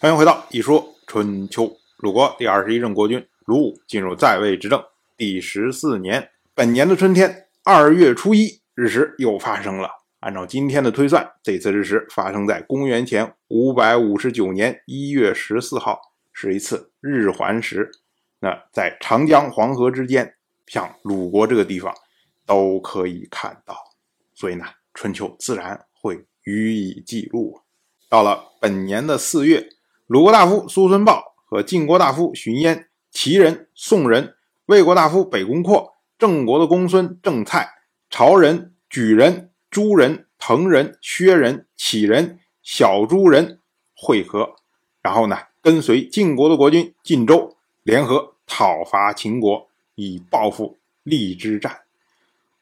欢迎回到《一说春秋》。鲁国第二十一任国君鲁武进入在位执政第十四年，本年的春天二月初一日食又发生了。按照今天的推算，这次日食发生在公元前五百五十九年一月十四号，是一次日环食。那在长江、黄河之间，像鲁国这个地方都可以看到，所以呢，春秋自然会予以记录。到了本年的四月。鲁国大夫苏孙豹和晋国大夫荀嫣、齐人、宋人、魏国大夫北宫括、郑国的公孙郑蔡、朝人、莒人、朱人、滕人、薛人、杞人、小朱人会合，然后呢，跟随晋国的国君晋州联合讨伐秦国，以报复荔之战。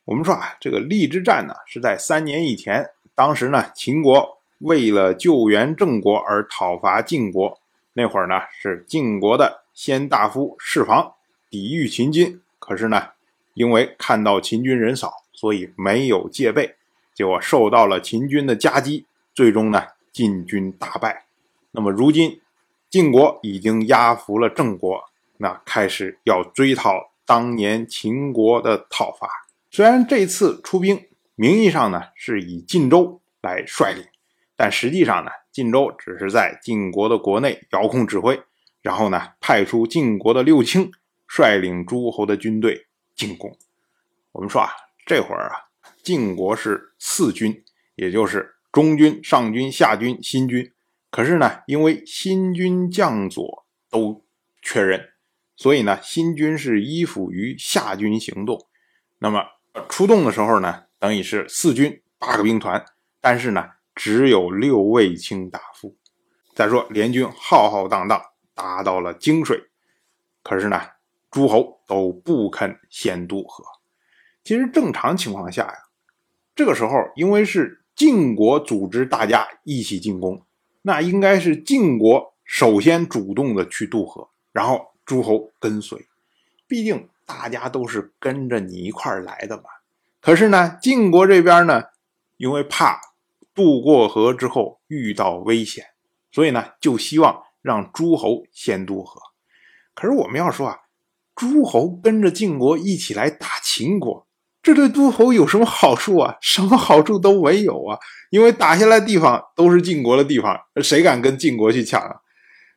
我们说啊，这个荔之战呢，是在三年以前，当时呢，秦国。为了救援郑国而讨伐晋国，那会儿呢是晋国的先大夫释防抵御秦军，可是呢，因为看到秦军人少，所以没有戒备，结果受到了秦军的夹击，最终呢晋军大败。那么如今晋国已经压服了郑国，那开始要追讨当年秦国的讨伐。虽然这次出兵名义上呢是以晋州来率领。但实际上呢，晋州只是在晋国的国内遥控指挥，然后呢，派出晋国的六卿率领诸侯的军队进攻。我们说啊，这会儿啊，晋国是四军，也就是中军、上军、下军、新军。可是呢，因为新军将佐都缺人，所以呢，新军是依附于下军行动。那么出动的时候呢，等于是四军八个兵团，但是呢。只有六位卿大夫。再说联军浩浩荡荡达到了泾水，可是呢，诸侯都不肯先渡河。其实正常情况下呀，这个时候因为是晋国组织大家一起进攻，那应该是晋国首先主动的去渡河，然后诸侯跟随。毕竟大家都是跟着你一块来的嘛。可是呢，晋国这边呢，因为怕。渡过河之后遇到危险，所以呢，就希望让诸侯先渡河。可是我们要说啊，诸侯跟着晋国一起来打秦国，这对诸侯有什么好处啊？什么好处都没有啊！因为打下来地方都是晋国的地方，谁敢跟晋国去抢啊？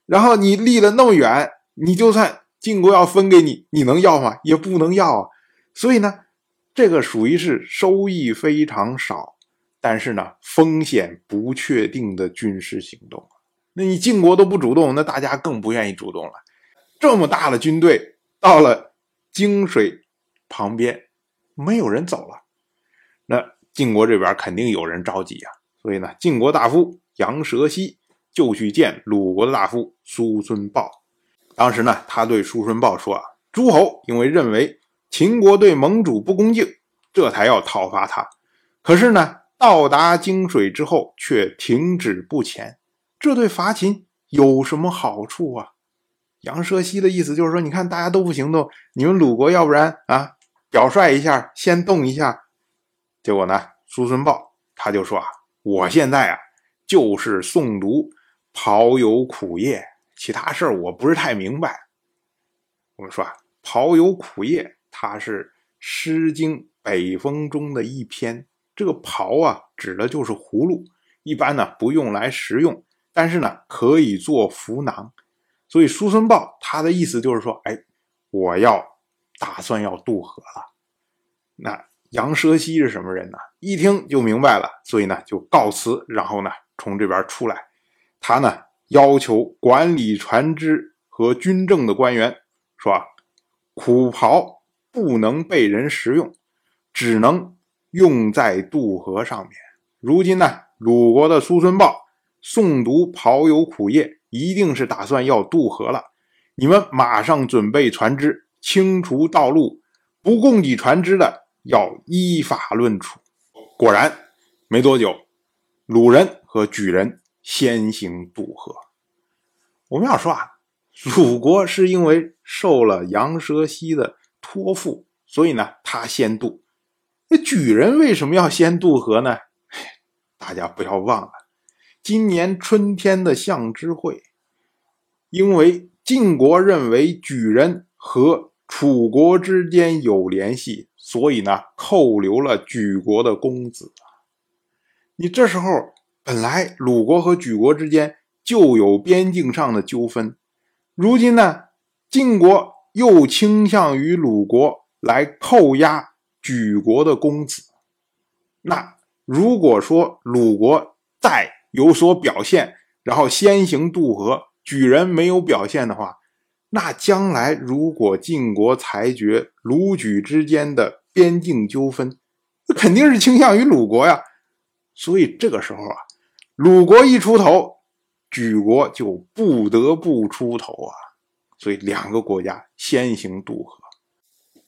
然后你离了那么远，你就算晋国要分给你，你能要吗？也不能要啊。所以呢，这个属于是收益非常少。但是呢，风险不确定的军事行动，那你晋国都不主动，那大家更不愿意主动了。这么大的军队到了泾水旁边，没有人走了，那晋国这边肯定有人着急啊。所以呢，晋国大夫杨蛇溪就去见鲁国的大夫叔孙豹。当时呢，他对叔孙豹说啊：“诸侯因为认为秦国对盟主不恭敬，这才要讨伐他。可是呢。”到达泾水之后，却停止不前，这对伐秦有什么好处啊？杨奢西的意思就是说，你看大家都不行动，你们鲁国要不然啊，表率一下，先动一下。结果呢，叔孙豹他就说啊，我现在啊就是诵读庖有苦业，其他事儿我不是太明白。我们说啊，庖有苦业，它是《诗经·北风》中的一篇。这个袍啊，指的就是葫芦，一般呢不用来食用，但是呢可以做服囊。所以叔孙豹他的意思就是说，哎，我要打算要渡河了。那杨蛇溪是什么人呢？一听就明白了，所以呢就告辞，然后呢从这边出来。他呢要求管理船只和军政的官员说，苦袍不能被人食用，只能。用在渡河上面。如今呢，鲁国的叔孙豹诵读庖有苦业，一定是打算要渡河了。你们马上准备船只，清除道路，不供给船只的，要依法论处。果然，没多久，鲁人和莒人先行渡河。我们要说啊，鲁国是因为受了杨蛇溪的托付，所以呢，他先渡。那举人为什么要先渡河呢？大家不要忘了，今年春天的相知会，因为晋国认为举人和楚国之间有联系，所以呢扣留了举国的公子。你这时候本来鲁国和举国之间就有边境上的纠纷，如今呢晋国又倾向于鲁国来扣押举国的公子。那如果说鲁国再有所表现，然后先行渡河，举人没有表现的话，那将来如果晋国裁决鲁举之间的边境纠纷，那肯定是倾向于鲁国呀。所以这个时候啊，鲁国一出头，举国就不得不出头啊。所以两个国家先行渡河。